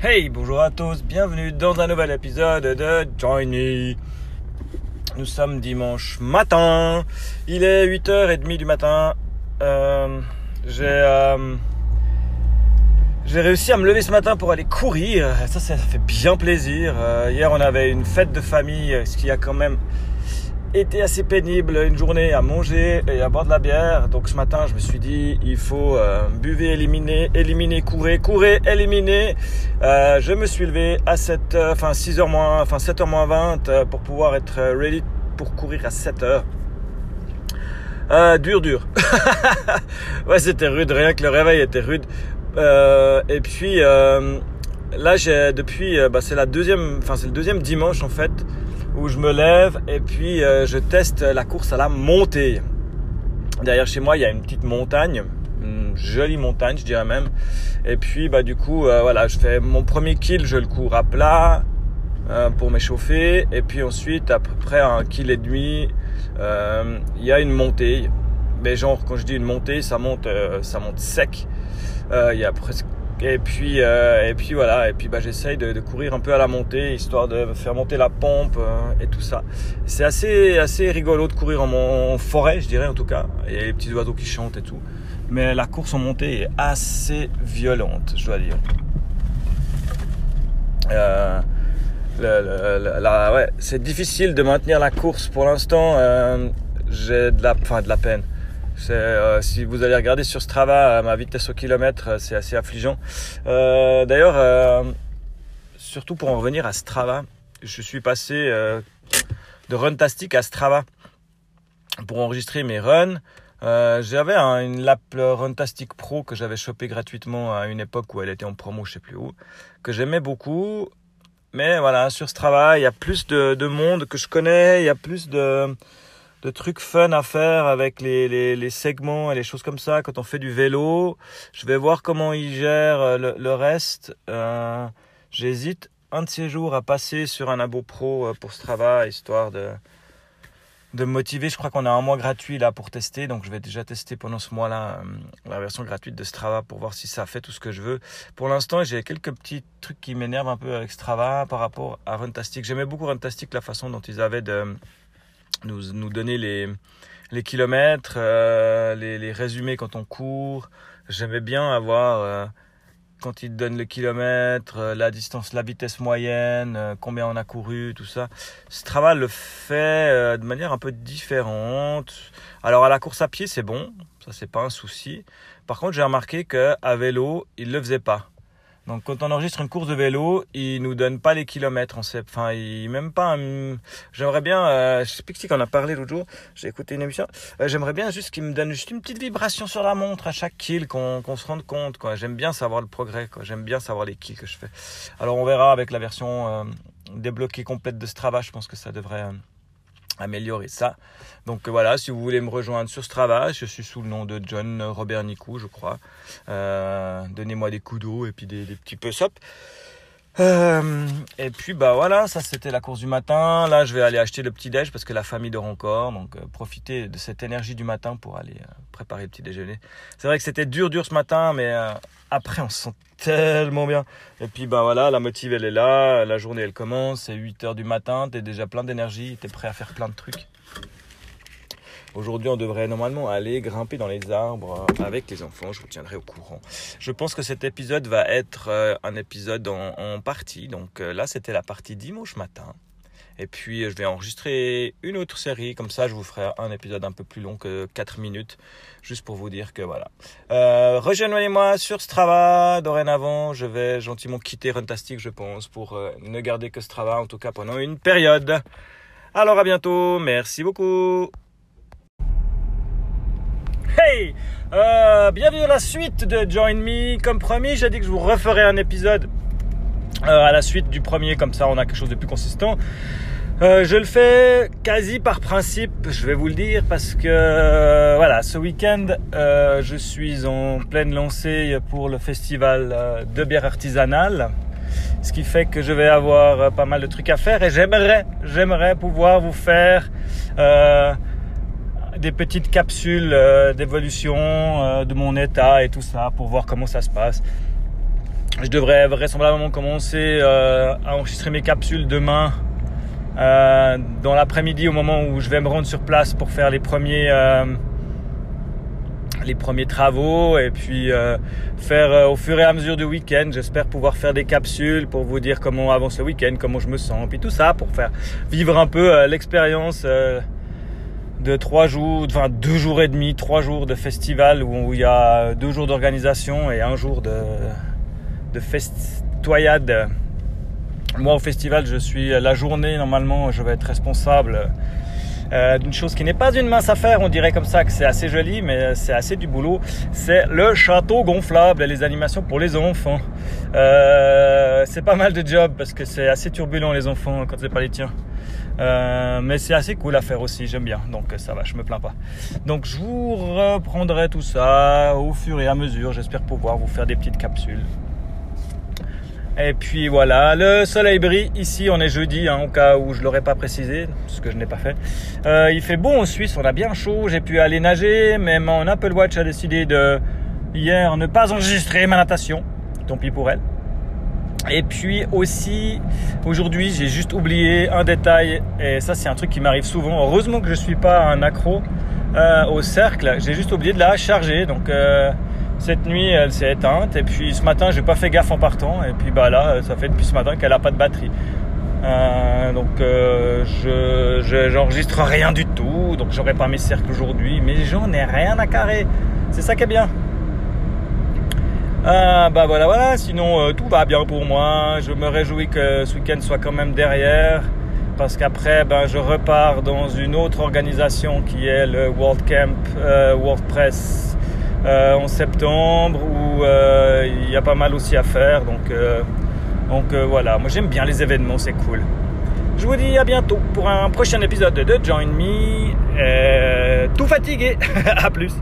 Hey, bonjour à tous, bienvenue dans un nouvel épisode de Join Me. Nous sommes dimanche matin, il est 8h30 du matin. Euh, j'ai euh, j'ai réussi à me lever ce matin pour aller courir, ça ça fait bien plaisir. Euh, hier on avait une fête de famille, ce qui a quand même était assez pénible, une journée à manger et à boire de la bière. Donc ce matin, je me suis dit, il faut euh, buvez, éliminer, éliminer, courir, courir, éliminer. Euh, je me suis levé à 7 enfin 6h moins, enfin 7h moins 20 euh, pour pouvoir être ready pour courir à 7h. Euh, dur, dur. ouais, c'était rude, rien que le réveil était rude. Et puis là, j'ai depuis, bah, c'est la deuxième, enfin c'est le deuxième dimanche en fait où je me lève et puis euh, je teste la course à la montée. Derrière chez moi, il y a une petite montagne, une jolie montagne, je dirais même. Et puis, bah, du coup, euh, voilà, je fais mon premier kill, je le cours à plat euh, pour m'échauffer. Et puis ensuite, à peu près un kill et demi, il y a une montée. Mais genre, quand je dis une montée, ça monte, ça monte sec. Il y a presque et puis, euh, et puis voilà, et puis bah, j'essaye de, courir un peu à la montée, histoire de faire monter la pompe euh, et tout ça. C'est assez, assez rigolo de courir en, en, forêt, je dirais en tout cas. Il y a les petits oiseaux qui chantent et tout. Mais la course en montée est assez violente, je dois dire. Euh, ouais, c'est difficile de maintenir la course pour l'instant. Euh, j'ai de la peine. Euh, si vous allez regarder sur Strava, ma vitesse au kilomètre, euh, c'est assez affligeant. Euh, D'ailleurs, surtout pour en revenir à Strava, je suis passé de Runtastic à Strava pour enregistrer mes runs. j'avais un, une lap Runtastic Pro que j'avais chopé gratuitement à une époque où elle était en promo, je sais plus où, que j'aimais beaucoup. Mais voilà, sur Strava, il y a plus de, de monde que je connais, il y a plus de de trucs fun à faire avec les, les, segments et les choses comme ça quand on fait du vélo. Je vais voir comment ils gèrent le, le reste. Euh, J'hésite un de ces jours à passer sur un abo pro pour Strava, histoire de, de me motiver. Je crois qu'on a un mois gratuit là pour tester, donc je vais déjà tester pendant ce mois-là euh, la version gratuite de Strava pour voir si ça fait tout ce que je veux. Pour l'instant, j'ai quelques petits trucs qui m'énervent un peu avec Strava par rapport à Runtastic. J'aimais beaucoup Runtastic, la façon dont ils avaient de nous, nous donner les, les kilomètres, euh, les, les, résumés quand on court. J'aimais bien avoir, euh, quand ils donnent le kilomètre, euh, la distance, la vitesse moyenne, combien on a couru, tout ça. Strava le fait de manière un peu différente. Alors à la course à pied, c'est bon, ça c'est pas un souci. Par contre, j'ai remarqué que à vélo, il le faisait pas. Donc quand on enregistre une course de vélo, il nous donne pas les kilomètres. On sait, enfin, il même pas. J'aimerais bien. Euh, je sais plus qui qu'on a parlé l'autre jour. J'ai écouté une émission. Euh, J'aimerais bien juste qu'il me donne juste une petite vibration sur la montre à chaque kill, qu'on qu se rende compte. J'aime bien savoir le progrès. J'aime bien savoir les kills que je fais. Alors on verra avec la version euh, débloquée complète de Strava. Je pense que ça devrait euh, améliorer ça. Donc voilà, si vous voulez me rejoindre sur Strava, je suis sous le nom de John Robert Nicou, je crois. Euh, Donnez-moi des coups d'eau et puis des, petits push-ups. Euh, et puis bah voilà, ça c'était la course du matin. Là, je vais aller acheter le petit déj parce que la famille dort encore. Donc euh, profitez de cette énergie du matin pour aller euh, préparer le petit déjeuner. C'est vrai que c'était dur, dur ce matin, mais euh, après on se sent tellement bien. Et puis bah voilà, la motive elle est là, la journée elle commence, c'est 8 heures du matin, t'es déjà plein d'énergie, t'es prêt à faire plein de trucs. Aujourd'hui, on devrait normalement aller grimper dans les arbres avec les enfants. Je vous tiendrai au courant. Je pense que cet épisode va être euh, un épisode en, partie. Donc euh, là, c'était la partie dimanche matin. Et puis, je vais enregistrer une autre série. Comme ça, je vous ferai un épisode un peu plus long que 4 minutes. Juste pour vous dire que voilà. Euh, Rejoignez-moi sur Strava. Dorénavant, je vais gentiment quitter Runtastic, je pense, pour euh, ne garder que Strava, en tout cas pendant une période. Alors à bientôt. Merci beaucoup. Hey euh, Bienvenue à la suite de Join Me. Comme promis, j'ai dit que je vous referai un épisode euh, à la suite du premier, comme ça on a quelque chose de plus consistant. Euh, je le fais quasi par principe, je vais vous le dire, parce que voilà, ce week-end, je suis en pleine lancée pour le festival de bière artisanale, ce qui fait que je vais avoir pas mal de trucs à faire et j'aimerais, j'aimerais pouvoir vous faire des petites capsules euh, d'évolution euh, de mon état et tout ça pour voir comment ça se passe. je devrais vraisemblablement commencer à enregistrer mes capsules demain dans l'après-midi au moment où je vais me rendre sur place pour faire les premiers les premiers travaux et puis euh, faire euh, au fur et à mesure du week-end. J'espère pouvoir faire des capsules pour vous dire comment avance le week-end, comment je me sens, puis tout ça pour faire vivre un peu euh, l'expérience de trois jours, enfin deux jours et demi, trois jours de festival où, il y a deux jours d'organisation et un jour de, de festoyade. Moi au festival, je suis la journée normalement, je vais être responsable euh, d'une chose qui n'est pas une mince affaire. On dirait comme ça que c'est assez joli, mais c'est assez du boulot. C'est le château gonflable et les animations pour les enfants. Euh, c'est pas mal de job parce que c'est assez turbulent les enfants quand c'est pas les tiens. Euh, mais c'est assez cool à faire aussi, j'aime bien, donc ça va, je me plains pas. Donc je vous reprendrai tout ça au fur et à mesure, j'espère pouvoir vous faire des petites capsules. Et puis voilà, le soleil brille. Ici, on est jeudi, hein, au cas où je l'aurais pas précisé, ce que je n'ai pas fait. Euh, il fait bon en Suisse, on a bien chaud. J'ai pu aller nager, mais mon Apple Watch a décidé de hier ne pas enregistrer ma natation. Tant pis pour elle. Et puis aussi, aujourd'hui, j'ai juste oublié un détail, et ça, c'est un truc qui m'arrive souvent. Heureusement que je suis pas un accro euh, au cercle. J'ai juste oublié de la charger, donc. Euh, cette nuit, elle s'est éteinte. Et puis ce matin, j'ai pas fait gaffe en partant. Et puis bah là, ça fait depuis ce matin qu'elle a pas de batterie. Euh, donc euh, je j'enregistre rien du tout. Donc j'aurai pas mes cercles aujourd'hui. Mais j'en ai rien à carrer. C'est ça qui est bien. Euh, bah voilà, voilà. Sinon, tout va bien pour moi. Je me réjouis que ce week-end soit quand même derrière. Parce qu'après, ben, je repars dans une autre organisation qui est le World Camp WordPress euh, en septembre où euh, il y a pas mal aussi à faire. Donc, euh, donc voilà, moi j'aime bien les événements, c'est cool. Je vous dis à bientôt pour un prochain épisode de Join Me. tout fatigué. à plus.